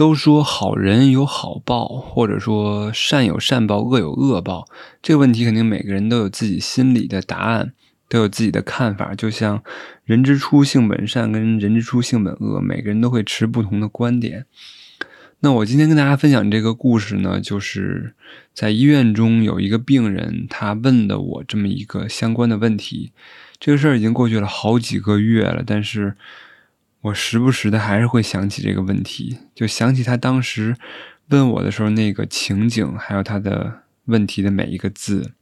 都说好人有好报，或者说善有善报，恶有恶报。这个问题肯定每个人都有自己心里的答案，都有自己的看法。就像人之初性本善，跟人之初性本恶，每个人都会持不同的观点。那我今天跟大家分享这个故事呢，就是在医院中有一个病人，他问了我这么一个相关的问题。这个事儿已经过去了好几个月了，但是。我时不时的还是会想起这个问题，就想起他当时问我的时候那个情景，还有他的问题的每一个字。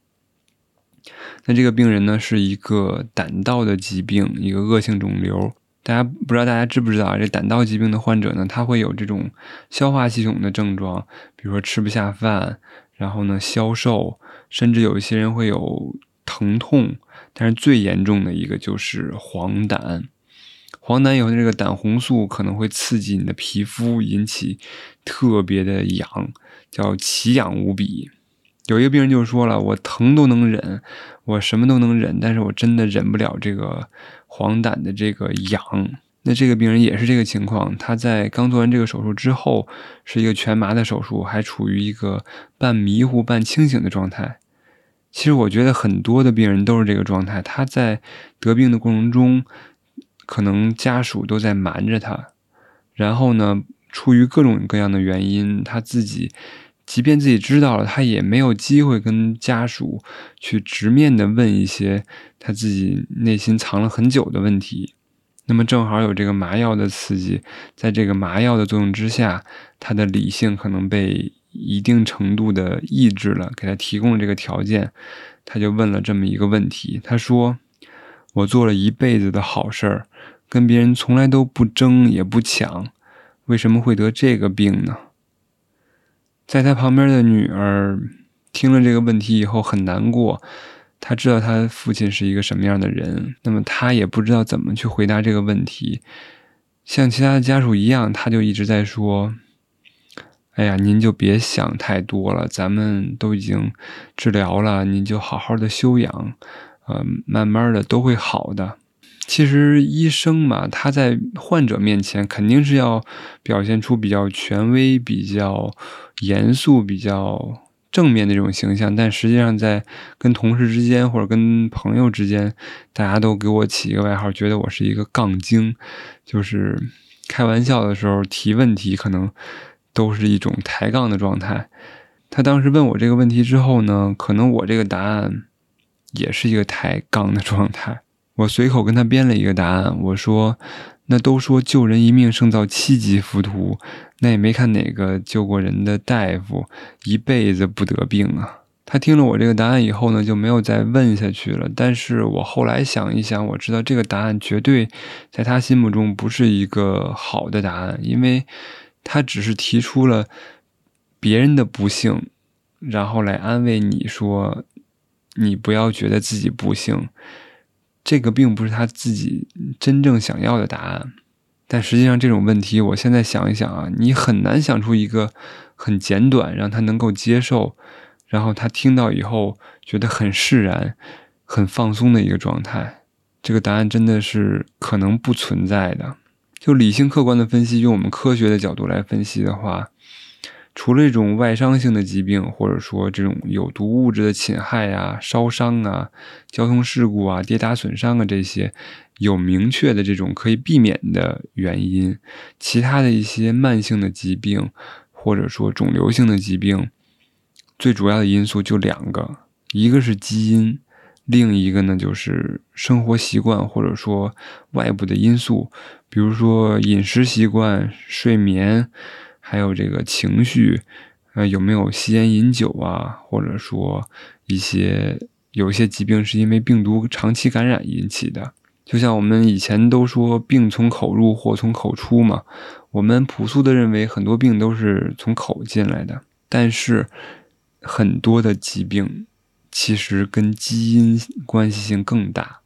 那这个病人呢，是一个胆道的疾病，一个恶性肿瘤。大家不知道大家知不知道啊？这胆道疾病的患者呢，他会有这种消化系统的症状，比如说吃不下饭，然后呢消瘦，甚至有一些人会有疼痛。但是最严重的一个就是黄疸。黄疸以后，这个胆红素可能会刺激你的皮肤，引起特别的痒，叫奇痒无比。有一个病人就说了：“我疼都能忍，我什么都能忍，但是我真的忍不了这个黄疸的这个痒。”那这个病人也是这个情况，他在刚做完这个手术之后，是一个全麻的手术，还处于一个半迷糊半清醒的状态。其实我觉得很多的病人都是这个状态，他在得病的过程中。可能家属都在瞒着他，然后呢，出于各种各样的原因，他自己即便自己知道了，他也没有机会跟家属去直面的问一些他自己内心藏了很久的问题。那么正好有这个麻药的刺激，在这个麻药的作用之下，他的理性可能被一定程度的抑制了，给他提供了这个条件，他就问了这么一个问题，他说。我做了一辈子的好事儿，跟别人从来都不争也不抢，为什么会得这个病呢？在他旁边的女儿听了这个问题以后很难过，他知道他父亲是一个什么样的人，那么他也不知道怎么去回答这个问题。像其他的家属一样，他就一直在说：“哎呀，您就别想太多了，咱们都已经治疗了，您就好好的休养。”呃，慢慢的都会好的。其实医生嘛，他在患者面前肯定是要表现出比较权威、比较严肃、比较正面的这种形象。但实际上，在跟同事之间或者跟朋友之间，大家都给我起一个外号，觉得我是一个杠精，就是开玩笑的时候提问题，可能都是一种抬杠的状态。他当时问我这个问题之后呢，可能我这个答案。也是一个抬杠的状态。我随口跟他编了一个答案，我说：“那都说救人一命胜造七级浮屠，那也没看哪个救过人的大夫一辈子不得病啊。”他听了我这个答案以后呢，就没有再问下去了。但是我后来想一想，我知道这个答案绝对在他心目中不是一个好的答案，因为他只是提出了别人的不幸，然后来安慰你说。你不要觉得自己不幸，这个并不是他自己真正想要的答案。但实际上，这种问题，我现在想一想啊，你很难想出一个很简短，让他能够接受，然后他听到以后觉得很释然、很放松的一个状态。这个答案真的是可能不存在的。就理性客观的分析，用我们科学的角度来分析的话。除了这种外伤性的疾病，或者说这种有毒物质的侵害啊、烧伤啊、交通事故啊、跌打损伤啊这些有明确的这种可以避免的原因，其他的一些慢性的疾病，或者说肿瘤性的疾病，最主要的因素就两个，一个是基因，另一个呢就是生活习惯或者说外部的因素，比如说饮食习惯、睡眠。还有这个情绪，呃，有没有吸烟饮酒啊？或者说一些有些疾病是因为病毒长期感染引起的，就像我们以前都说病从口入，祸从口出嘛。我们朴素的认为很多病都是从口进来的，但是很多的疾病其实跟基因关系性更大。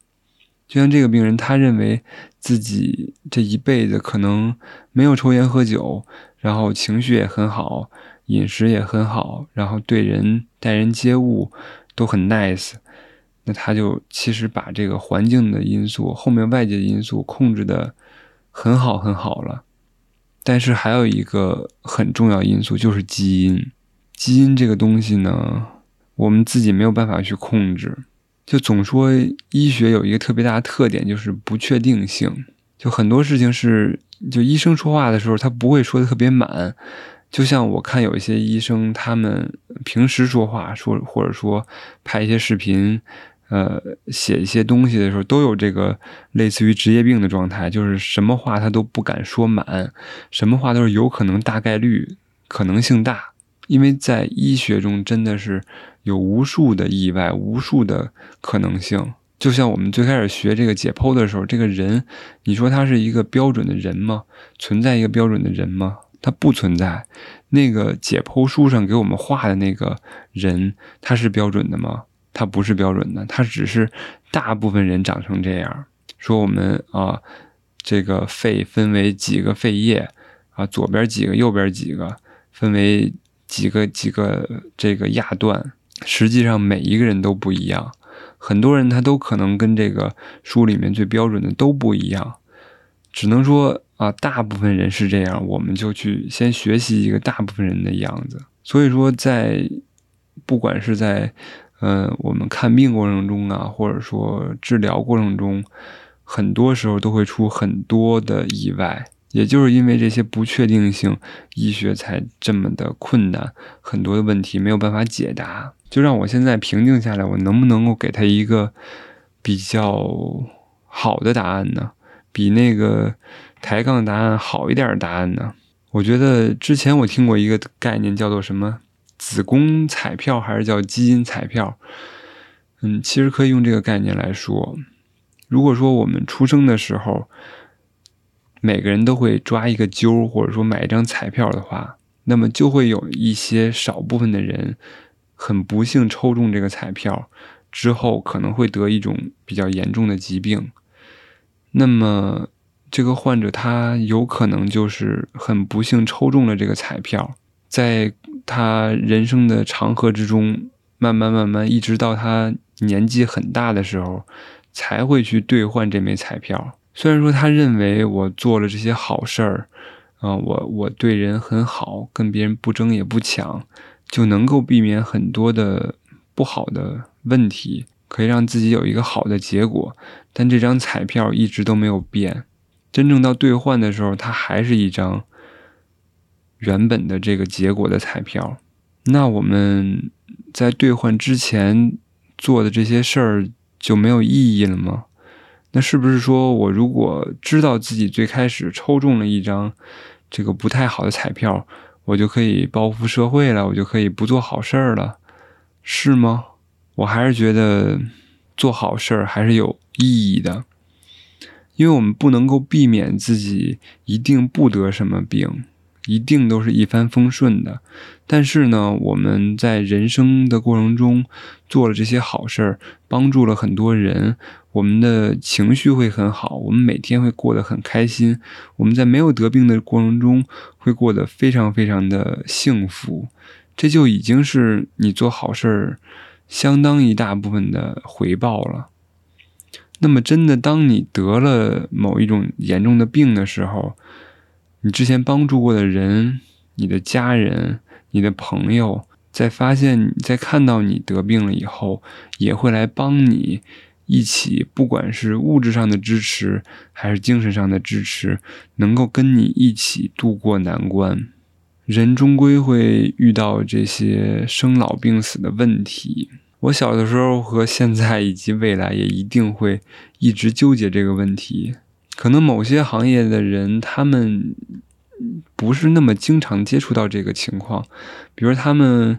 就像这个病人，他认为自己这一辈子可能没有抽烟喝酒。然后情绪也很好，饮食也很好，然后对人待人接物都很 nice，那他就其实把这个环境的因素、后面外界的因素控制的很好很好了。但是还有一个很重要因素就是基因。基因这个东西呢，我们自己没有办法去控制。就总说医学有一个特别大的特点，就是不确定性。就很多事情是，就医生说话的时候，他不会说的特别满。就像我看有一些医生，他们平时说话说，或者说拍一些视频，呃，写一些东西的时候，都有这个类似于职业病的状态，就是什么话他都不敢说满，什么话都是有可能、大概率、可能性大。因为在医学中，真的是有无数的意外，无数的可能性。就像我们最开始学这个解剖的时候，这个人，你说他是一个标准的人吗？存在一个标准的人吗？他不存在。那个解剖书上给我们画的那个人，他是标准的吗？他不是标准的，他只是大部分人长成这样。说我们啊，这个肺分为几个肺叶啊，左边几个，右边几个，分为。几个几个这个亚段，实际上每一个人都不一样，很多人他都可能跟这个书里面最标准的都不一样，只能说啊，大部分人是这样，我们就去先学习一个大部分人的样子。所以说，在不管是在嗯我们看病过程中啊，或者说治疗过程中，很多时候都会出很多的意外。也就是因为这些不确定性，医学才这么的困难，很多的问题没有办法解答。就让我现在平静下来，我能不能够给他一个比较好的答案呢？比那个抬杠答案好一点的答案呢？我觉得之前我听过一个概念，叫做什么子宫彩票，还是叫基因彩票？嗯，其实可以用这个概念来说，如果说我们出生的时候。每个人都会抓一个阄，或者说买一张彩票的话，那么就会有一些少部分的人很不幸抽中这个彩票之后，可能会得一种比较严重的疾病。那么这个患者他有可能就是很不幸抽中了这个彩票，在他人生的长河之中，慢慢慢慢，一直到他年纪很大的时候，才会去兑换这枚彩票。虽然说他认为我做了这些好事儿，啊，我我对人很好，跟别人不争也不抢，就能够避免很多的不好的问题，可以让自己有一个好的结果。但这张彩票一直都没有变，真正到兑换的时候，它还是一张原本的这个结果的彩票。那我们在兑换之前做的这些事儿就没有意义了吗？那是不是说，我如果知道自己最开始抽中了一张这个不太好的彩票，我就可以报复社会了，我就可以不做好事儿了，是吗？我还是觉得做好事儿还是有意义的，因为我们不能够避免自己一定不得什么病。一定都是一帆风顺的，但是呢，我们在人生的过程中做了这些好事儿，帮助了很多人，我们的情绪会很好，我们每天会过得很开心，我们在没有得病的过程中会过得非常非常的幸福，这就已经是你做好事儿相当一大部分的回报了。那么，真的当你得了某一种严重的病的时候，你之前帮助过的人，你的家人、你的朋友，在发现、在看到你得病了以后，也会来帮你一起，不管是物质上的支持，还是精神上的支持，能够跟你一起度过难关。人终归会遇到这些生老病死的问题。我小的时候和现在以及未来，也一定会一直纠结这个问题。可能某些行业的人，他们不是那么经常接触到这个情况，比如他们，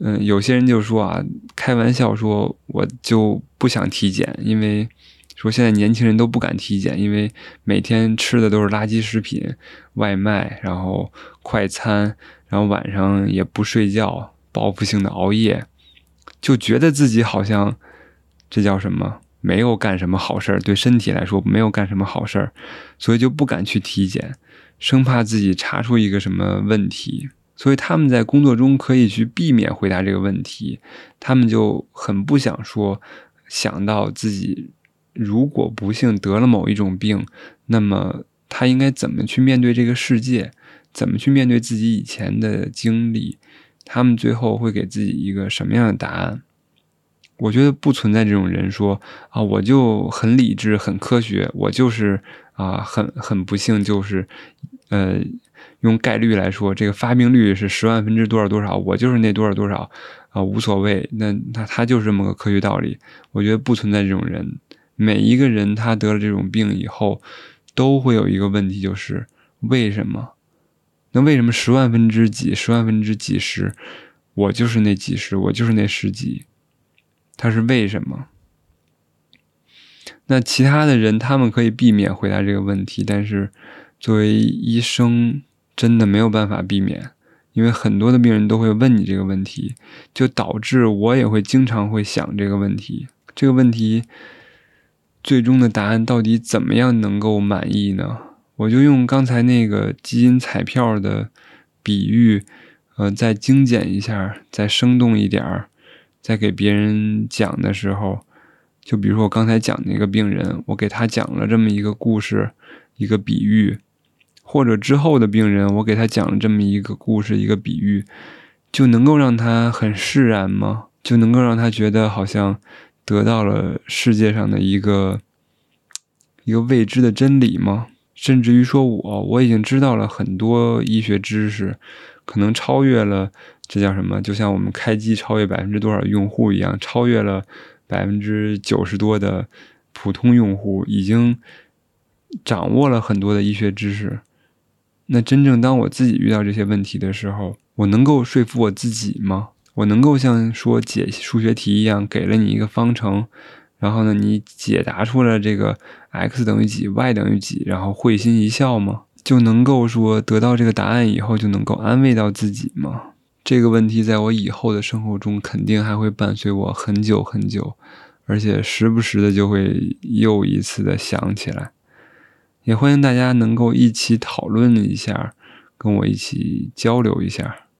嗯，有些人就说啊，开玩笑说，我就不想体检，因为说现在年轻人都不敢体检，因为每天吃的都是垃圾食品、外卖，然后快餐，然后晚上也不睡觉，报复性的熬夜，就觉得自己好像这叫什么？没有干什么好事儿，对身体来说没有干什么好事儿，所以就不敢去体检，生怕自己查出一个什么问题。所以他们在工作中可以去避免回答这个问题，他们就很不想说，想到自己如果不幸得了某一种病，那么他应该怎么去面对这个世界？怎么去面对自己以前的经历，他们最后会给自己一个什么样的答案？我觉得不存在这种人说啊，我就很理智、很科学，我就是啊，很很不幸，就是呃，用概率来说，这个发病率是十万分之多少多少，我就是那多少多少啊，无所谓。那那他就是这么个科学道理。我觉得不存在这种人。每一个人他得了这种病以后，都会有一个问题，就是为什么？那为什么十万分之几、十万分之几十，我就是那几十，我就是那十几？他是为什么？那其他的人他们可以避免回答这个问题，但是作为医生，真的没有办法避免，因为很多的病人都会问你这个问题，就导致我也会经常会想这个问题。这个问题最终的答案到底怎么样能够满意呢？我就用刚才那个基因彩票的比喻，呃，再精简一下，再生动一点儿。在给别人讲的时候，就比如说我刚才讲那个病人，我给他讲了这么一个故事，一个比喻，或者之后的病人，我给他讲了这么一个故事，一个比喻，就能够让他很释然吗？就能够让他觉得好像得到了世界上的一个一个未知的真理吗？甚至于说我我已经知道了很多医学知识，可能超越了。这叫什么？就像我们开机超越百分之多少用户一样，超越了百分之九十多的普通用户，已经掌握了很多的医学知识。那真正当我自己遇到这些问题的时候，我能够说服我自己吗？我能够像说解数学题一样，给了你一个方程，然后呢，你解答出了这个 x 等于几，y 等于几，然后会心一笑吗？就能够说得到这个答案以后，就能够安慰到自己吗？这个问题在我以后的生活中肯定还会伴随我很久很久，而且时不时的就会又一次的想起来。也欢迎大家能够一起讨论一下，跟我一起交流一下。